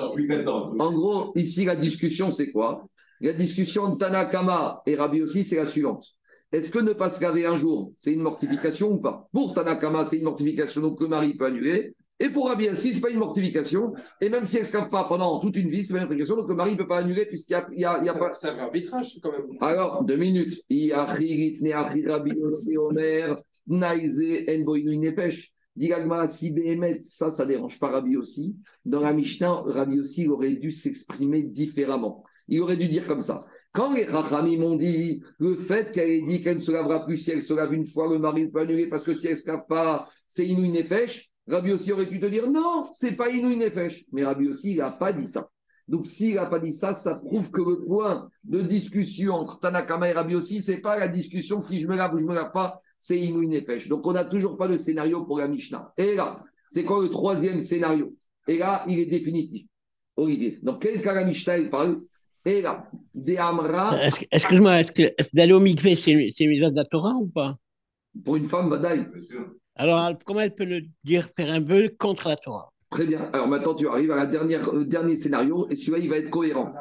en gros, ici, la discussion, c'est quoi? La discussion de Tanakama et Rabbi aussi, c'est la suivante. Est-ce que ne pas se laver un jour, c'est une mortification ou pas? Pour Tanakama, c'est une mortification, donc le mari peut annuler. Et pour Rabbi Assi, ce n'est pas une mortification. Et même si elle ne se pas pendant toute une vie, c'est pas une mortification, donc le mari ne peut pas annuler puisqu'il n'y a, pas. C'est un arbitrage quand même. Alors, deux minutes. Yossi Omer, nefesh. Si Béhémet, ça, ça dérange pas Rabbi aussi. Dans la Mishnah, Rabbi aussi aurait dû s'exprimer différemment. Il aurait dû dire comme ça. Quand les Rachamim m'ont dit le fait qu'elle ait dit qu'elle ne se lavera plus si elle se lave une fois, le mari peut annuler parce que si elle ne se lave pas, c'est Inouï Nefesh, Rabbi aussi aurait pu te dire non, c'est pas Inouï Nefesh. Mais Rabbi aussi, il n'a pas dit ça. Donc, s'il n'a pas dit ça, ça prouve que le point de discussion entre Tanakama et Rabbi aussi, c'est pas la discussion si je me lave ou je me lave pas, c'est Inouï Nefesh. Donc, on n'a toujours pas de scénario pour la Mishnah. Et là, c'est quoi le troisième scénario? Et là, il est définitif. Olivier, dans quel cas la Mishnah, il parle? Et là, des Amra, Est-ce que- Excuse-moi, est-ce que est-ce que d'aller au mikvé, c'est une c'est une mitzvah de la Torah ou pas? Pour une femme, Badaï. Alors, comment elle peut nous dire faire un vœu contre la Torah Très bien. Alors maintenant, tu arrives à la dernière, euh, dernier scénario, et celui-là, il va être cohérent.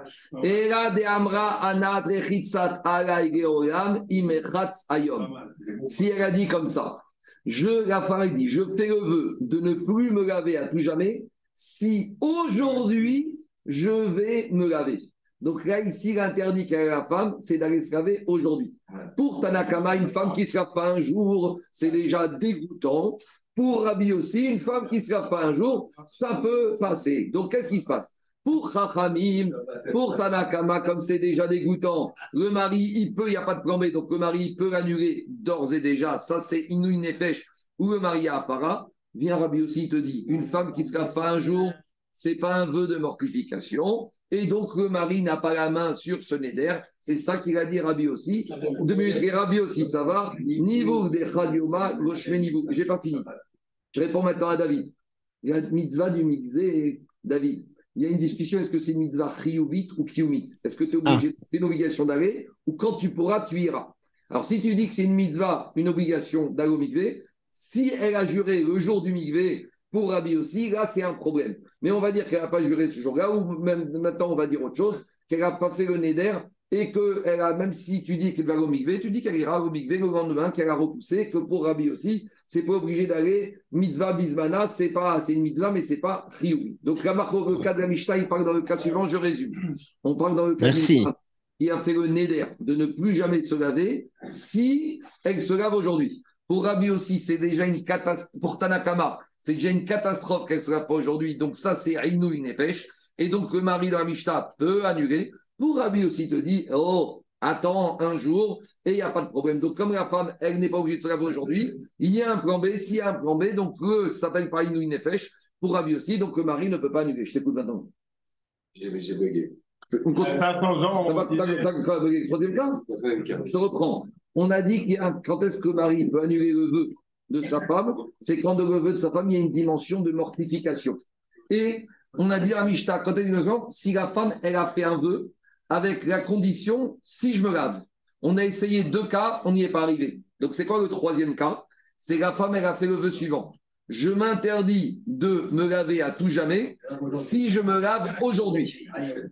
Si elle a dit comme ça, je, la femme a dit, je fais le vœu de ne plus me laver à tout jamais si aujourd'hui je vais me laver. Donc là, ici, l'interdit qu'a la femme, c'est d'aller se laver aujourd'hui. Pour Tanakama, une femme qui ne se lave pas un jour, c'est déjà dégoûtant. Pour Rabbi aussi, une femme qui ne se lave pas un jour, ça peut passer. Donc, qu'est-ce qui se passe? Pour Chachamim, pour Tanakama, comme c'est déjà dégoûtant, le mari, il peut, il n'y a pas de plan B, donc le mari, il peut l'annuler d'ores et déjà. Ça, c'est Inouï Nefesh, ou le mari à Afara. Viens, Rabbi aussi, il te dit, une femme qui ne se lave pas un jour, c'est pas un vœu de mortification. Et donc, le mari n'a pas la main sur ce neder. C'est ça qu'il a dit Rabbi aussi. Deux minutes, et Rabbi aussi, ça va. Niveau des Chadioma, Goshme niveau. J'ai pas fini. Je réponds maintenant à David. Il y a une mitzvah du mitzvah, David. Il y a une discussion, est-ce que c'est une mitzvah chiyuvit ou kiyumit? Est-ce que tu es obligé, c'est une obligation d'aller ou quand tu pourras, tu iras? Alors, si tu dis que c'est une mitzvah, une obligation d'aller au mikvé, si elle a juré le jour du mikvé pour Rabbi aussi, là, c'est un problème. Mais on va dire qu'elle n'a pas juré ce jour-là, ou même maintenant, on va dire autre chose, qu'elle n'a pas fait le neder et que elle a, même si tu dis qu'elle va au mikvé, tu dis qu'elle ira au mikvé le lendemain, qu'elle a repoussé, que pour Rabbi aussi, c'est pas obligé d'aller mitzvah bismana, c'est pas, c'est une mitzvah, mais c'est pas chiyuvi. Donc la marque- le cas de la Mishnah, il parle dans le cas suivant, je résume. On parle dans le cas Merci. qui a fait le neder de ne plus jamais se laver si elle se lave aujourd'hui. Pour Rabbi aussi, c'est déjà une catastrophe. Pour Tanakama, c'est déjà une catastrophe qu'elle ne se lave pas aujourd'hui. Donc ça, c'est Aïnou Nefesh. Et donc le mari dans la Mishnah peut annuler. Pour Rabbi aussi, il te dit, oh, attends un jour et il n'y a pas de problème. Donc comme la femme, elle n'est pas obligée de se laver aujourd'hui, il y a un plan B. S'il y a un plan B, donc le, ça s'appelle pas Aïnou Nefesh. Pour Rabbi aussi, donc le mari ne peut pas annuler. Je t'écoute maintenant. J'ai j'ai bugué. C'est- on continue. 500 ans, T'as on pas- t'as- disait- t'as- t'as- t'as- Troisième cas. Je te reprends. On a dit qu'il y a un- quand est-ce que le mari peut annuler le vœu de sa femme C'est quand le vœu de sa femme, il y a une dimension de mortification. Et on a dit à Mishta, quand elle dit si la femme, elle a fait un vœu avec la condition si je me lave. On a essayé deux cas, on n'y est pas arrivé. Donc c'est quoi le troisième cas? C'est la femme, elle a fait le vœu suivant. Je m'interdis de me laver à tout jamais si je me lave aujourd'hui.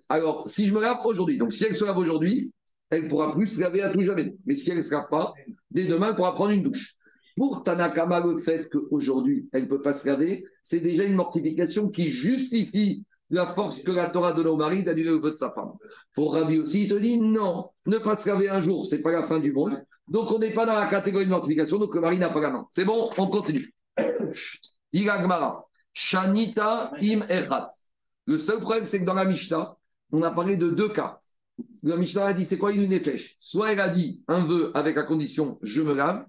Alors, si je me lave aujourd'hui, donc si elle se lave aujourd'hui, elle pourra plus se laver à tout jamais. Mais si elle ne se lave pas, dès demain, elle pourra prendre une douche. Pour Tanakama, le fait qu'aujourd'hui, elle ne peut pas se laver, c'est déjà une mortification qui justifie la force que la Torah donne au mari d'annuler le vœu de sa femme. Pour Rabbi aussi, il te dit non, ne pas se laver un jour, c'est pas la fin du monde. Donc, on n'est pas dans la catégorie de mortification, donc le mari n'a pas la. C'est bon, on continue. Diga Gemara, Shanita im echatz. Le seul problème, c'est que dans la Mishnah, on a parlé de deux cas. La Mishnah a dit c'est quoi une nefesh? Soit elle a dit un vœu avec la condition je me lave,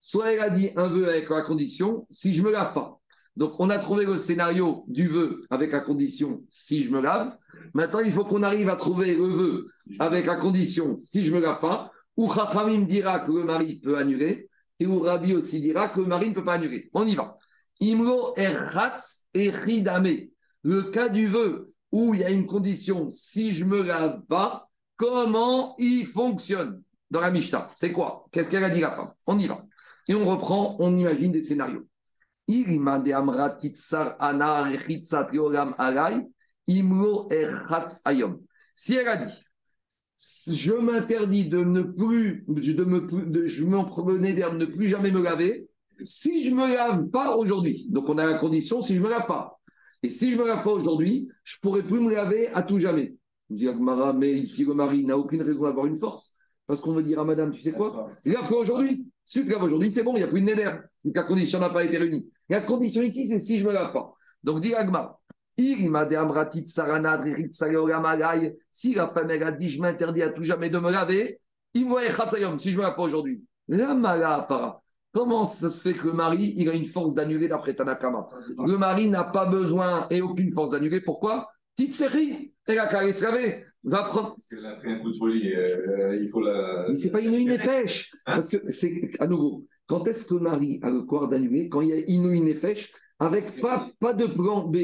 soit elle a dit un vœu avec la condition si je me lave pas. Donc on a trouvé le scénario du vœu avec la condition si je me lave. Maintenant il faut qu'on arrive à trouver le vœu avec la condition si je me lave pas. Ou Chachamim dira que le mari peut annuler et ou Rabbi aussi dira que le mari ne peut pas annuler. On y va. Imlo erhatz et. Le cas du vœu où il y a une condition, si je me lave pas, comment il fonctionne dans la Mishnah? C'est quoi? Qu'est-ce qu'elle a dit la femme On y va. Et on reprend, on imagine des scénarios. De. Si elle a dit, je m'interdis de ne plus, de me, de, je m'en promenais vers ne plus jamais me laver, si je me lave pas aujourd'hui. Donc on a la condition si je me lave pas. Et si je me lave pas aujourd'hui, je pourrais plus me laver à tout jamais. Dis Agmara, mais ici le mari n'a aucune raison d'avoir une force. Parce qu'on veut dire à madame, tu sais quoi? Il a fait aujourd'hui. Si tu laves aujourd'hui, c'est bon, il n'y a plus de néder. La condition n'a pas été réunie. La condition ici, c'est si je me lave pas. Donc dit Agmara, si la femme elle a dit je m'interdis à tout jamais de me laver, si je ne me lave pas aujourd'hui. Comment ça se fait que le mari il a une force d'annuler d'après Tanakama? Le mari n'a pas besoin et aucune force d'annuler. Pourquoi? Petite série, elle a qu'à se laver. Va prendre. Parce qu'elle a pris un coup de folie, euh, il faut la. Mais c'est pas une Nefesh. Parce que c'est, à nouveau, quand est-ce que le mari a le corps d'annuler? Quand il y a Inouï Nefesh, avec pas, pas de plan B.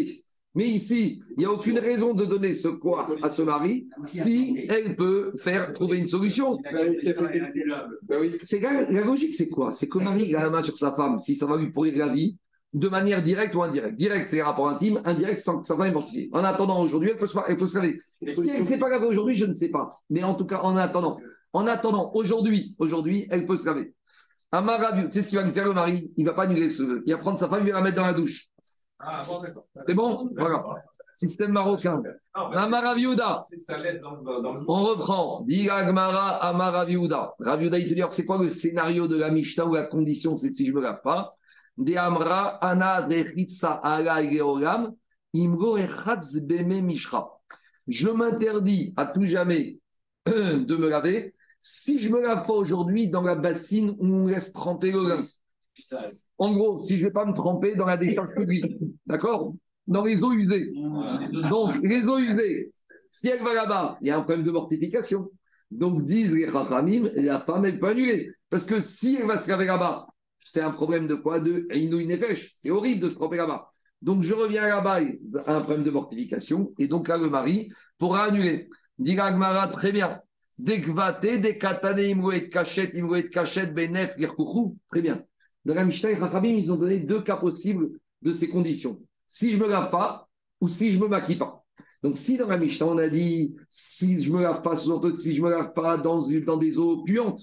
Mais ici, il n'y a aucune raison de donner ce quoi à ce mari si elle peut faire trouver une solution. C'est la, la logique, c'est quoi? C'est que le mari a la main sur sa femme, si ça va lui pourrir la vie, de manière directe ou indirecte. Direct, c'est les rapports intimes. Indirect, femme est mortifiée. En attendant, aujourd'hui, elle peut se, elle peut se laver. Si elle ne s'est pas lavée aujourd'hui, je ne sais pas. Mais en tout cas, en attendant, en attendant, aujourd'hui, aujourd'hui, elle peut se laver. Amarabu, tu sais ce qu'il va lui faire le mari? Il ne va pas annuler ce vœu. Il va prendre sa femme, il va la mettre dans la douche. Ah, bon. C'est bon? Voilà. Système marocain. Ça dans le On reprend. Dit Agmara Amaraviuda. Raviuda, il te dit c'est quoi le scénario de la Mishnah où la condition c'est si je ne me lave pas? De Amra Ana Rechitsa Ala Geolam Imgo Echatz Beme Mishra. Je m'interdis à tout jamais de me laver si je me lave pas aujourd'hui dans la bassine où on laisse tremper le linge. En gros, si je ne vais pas me tremper dans la décharge publique, d'accord? Dans les eaux usées. Donc, les eaux usées, si elle va là-bas, il y a un problème de mortification. Donc, disent les Chachamim, la femme, elle peut annuler. Parce que si elle va se laver là-bas, c'est un problème de quoi? De Inouï. C'est horrible de se tremper là-bas. Donc, je reviens là-bas, il y a un problème de mortification. Et donc, là, le mari pourra annuler. Dit Gmara, très bien. Dekvate, dekatane, imouet kachet, imouet kachet, benef, lirkoukou. Très bien. La Mishnah et ils ont donné deux cas possibles de ces conditions. Si je me lave pas ou si je me maquille pas. Donc, si dans la on a dit si je me lave pas, sous-entendu si je me lave pas dans, dans des eaux puantes.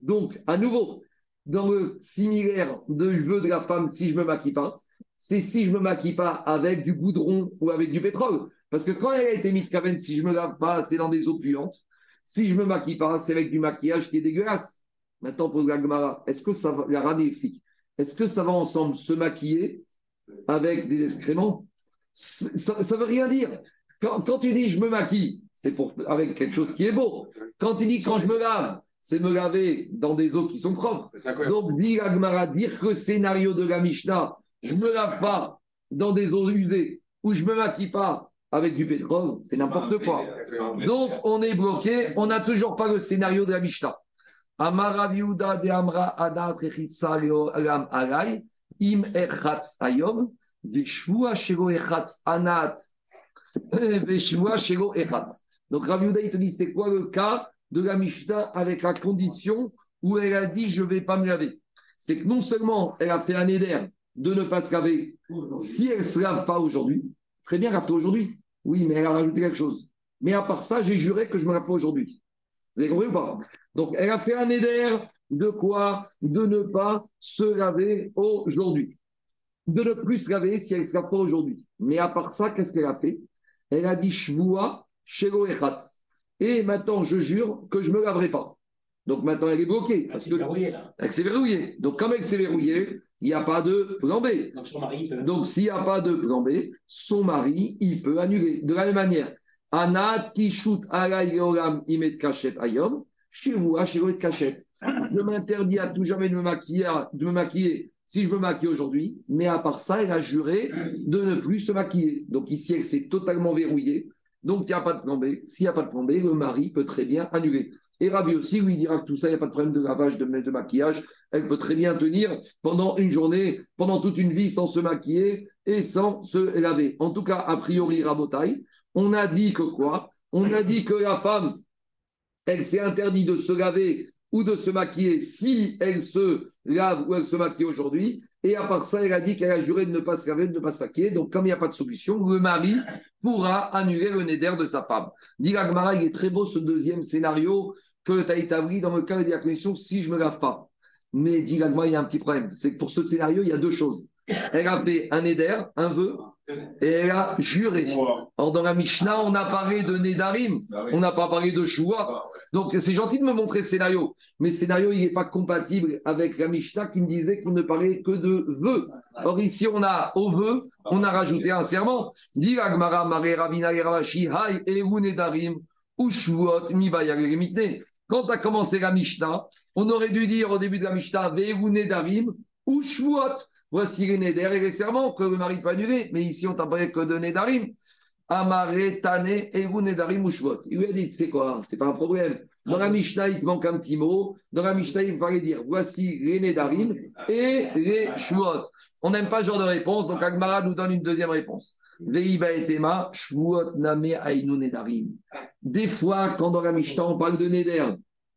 Donc, à nouveau, dans le similaire de vœu de la femme, si je me maquille pas, c'est si je me maquille pas avec du goudron ou avec du pétrole. Parce que quand elle a été mise Kaven, si je me lave pas, c'est dans des eaux puantes. Si je me maquille pas, c'est avec du maquillage qui est dégueulasse. Maintenant, pose la Gemara. Est-ce que ça va, la Rani explique, est-ce que ça va ensemble se maquiller avec des excréments? Ça ne veut rien dire. Quand, quand, tu dis je me maquille, c'est pour avec quelque chose qui est beau. Quand tu dis quand je me lave, c'est me laver dans des eaux qui sont propres. Donc, dit la Gemara, dire que scénario de la Mishnah, je ne me lave pas dans des eaux usées ou je ne me maquille pas avec du pétrole, c'est n'importe quoi. Donc, on est bloqué, on n'a toujours pas le scénario de la Mishnah. Amaraviuda de Amra Adat Rechitsa Leolam Alay, Im Echatz Ayom, Veshvua Shego Echatz Anat, Veshvua Shego Echatz. Donc Raviuda, il te dit, c'est quoi le cas de la Mishnah avec la condition où elle a dit, je ne vais pas me laver C'est que non seulement elle a fait un éder de ne pas se laver si elle ne se lave pas aujourd'hui, très bien, lave aujourd'hui. Oui, mais elle a rajouté quelque chose. Mais à part ça, j'ai juré que je me lave pas aujourd'hui. Vous avez compris ou pas? Donc, elle a fait un éder de quoi? De ne pas se laver aujourd'hui. De ne plus se laver si elle ne se lave pas aujourd'hui. Mais à part ça, qu'est-ce qu'elle a fait? Elle a dit Shvua, Shelo Echatz. Et maintenant, je jure que je ne me laverai pas. Donc maintenant, elle est bloquée. Parce C'est que verrouillé, là. elle s'est verrouillée. Donc, comme elle s'est verrouillée, il n'y a pas de plan B. Donc son mari peut. Donc, s'il n'y a pas de plan B, son mari, il peut annuler. De la même manière, Anat qui shoot alay leolam imet kachet ayom, shivoet kachet. Je m'interdis à tout jamais de me maquiller, de me maquiller si je me maquille aujourd'hui, mais à part ça, elle a juré de ne plus se maquiller. Donc ici, elle s'est totalement verrouillée. Donc il n'y a pas de plan B. S'il n'y a pas de plan B, le mari peut très bien annuler. Et Rabbi aussi, lui, dira que tout ça, il n'y a pas de problème de lavage, de, maquillage. Elle peut très bien tenir pendant une journée, pendant toute une vie sans se maquiller et sans se laver. En tout cas, a priori, Rabotaille, On a dit que quoi? On a dit que la femme, elle s'est interdit de se laver ou de se maquiller si elle se lave ou elle se maquille aujourd'hui? Et à part ça, elle a dit qu'elle a juré de ne pas se laver, de ne pas se maquiller. Donc, comme il n'y a pas de solution, le mari pourra annuler le neder de sa femme. Dit il est très beau ce deuxième scénario que tu as établi dans le cas de la condition si je ne me lave pas. Mais dit il y a un petit problème. C'est que pour ce scénario, il y a deux choses. Elle a fait un neder, un vœu, elle a juré. Or, dans la Mishnah, on a parlé de Nedarim, on n'a pas parlé de Shua. Donc, c'est gentil de me montrer le scénario, mais le scénario, il n'est pas compatible avec la Mishnah qui me disait qu'on ne parlait que de vœux. Or, ici, on a au vœu, on a rajouté un serment. Dit Agmara, Mare, Ravina, Ravashi, Hai, Eru, Nedarim. Quand as commencé la Mishnah, on aurait dû dire au début de la Mishnah, Veru, Nedarim, ou Shuot. Voici les Neder et les serments que le mari peut annuler. Mais ici, on t'a parlé que de Nedarim. Amare, Tane, Eru, Nedarim, ou Shvot. Il lui a dit, c'est quoi C'est pas un problème. Dans la Mishnah, il te manque un petit mot. Dans la Mishnah, il fallait dire voici les Nedarim et les Shvuot. On n'aime pas ce genre de réponse, donc Agmara nous donne une deuxième réponse. Veiba et Tema, Shvuot Name Ainu Nedarim. Des fois, quand dans la Mishnah, on parle de Neder,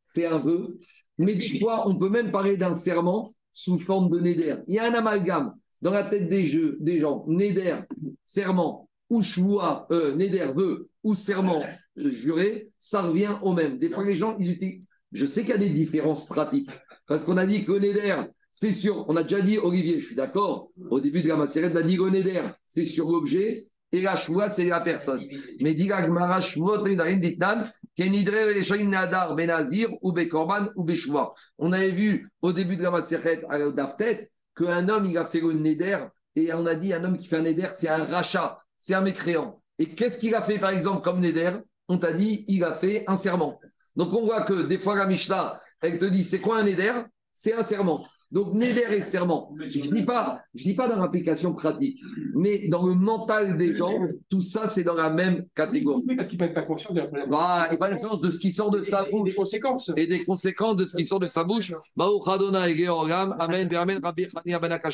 c'est un vœu. Mais des fois, on peut même parler d'un serment sous forme de Neder. Il y a un amalgame dans la tête des, jeux, des gens. Neder, serment, ou Shvua, euh, Neder, vœu, ou serment juré, ça revient au même. Des fois, les gens, ils utilisent. Je sais qu'il y a des différences pratiques. Parce qu'on a dit que Neder, c'est sûr. On a déjà dit, Olivier, je suis d'accord. Au début de la macérette, on a dit que Neder, c'est sur l'objet. Et la Shvua, c'est la personne. Mais dit Ditnan, On avait vu au début de la macérette, à Daftet, qu'un homme, il a fait le Neder. Et on a dit, un homme qui fait un Neder, c'est un rachat, c'est un mécréant. Et qu'est-ce qu'il a fait, par exemple, comme Neder? On t'a dit, il a fait un serment. Donc on voit que des fois la Mishnah, elle te dit, c'est quoi un Neder? C'est un serment. Donc Neder et serment. Je ne dis, pas, je dis pas dans l'application pratique, mais dans le mental des gens, tout ça, c'est dans la même catégorie. Oui, parce qu'ils ne prennent pas conscience de la problème. Voilà, ils prennent conscience de ce qui sort de sa Et bouche des conséquences. et des conséquences de ce qui sort de sa bouche. Amen. Amen.